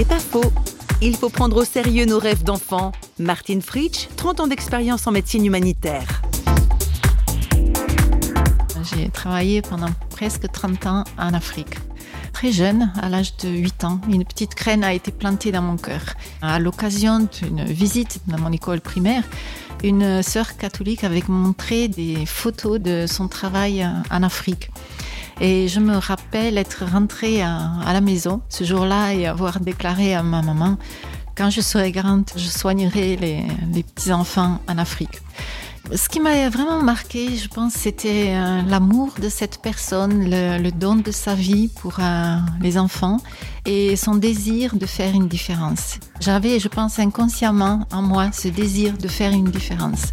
C'est pas faux. Il faut prendre au sérieux nos rêves d'enfants. Martine Fritsch, 30 ans d'expérience en médecine humanitaire. J'ai travaillé pendant presque 30 ans en Afrique. Très jeune, à l'âge de 8 ans, une petite graine a été plantée dans mon cœur. À l'occasion d'une visite dans mon école primaire, une sœur catholique avait montré des photos de son travail en Afrique. Et je me rappelle être rentrée à, la maison ce jour-là et avoir déclaré à ma maman, quand je serai grande, je soignerai les, petits-enfants en Afrique. Ce qui m'a vraiment marqué, je pense, c'était euh, l'amour de cette personne, le, don de sa vie pour euh, les enfants et son désir de faire une différence. J'avais, je pense, inconsciemment en moi ce désir de faire une différence.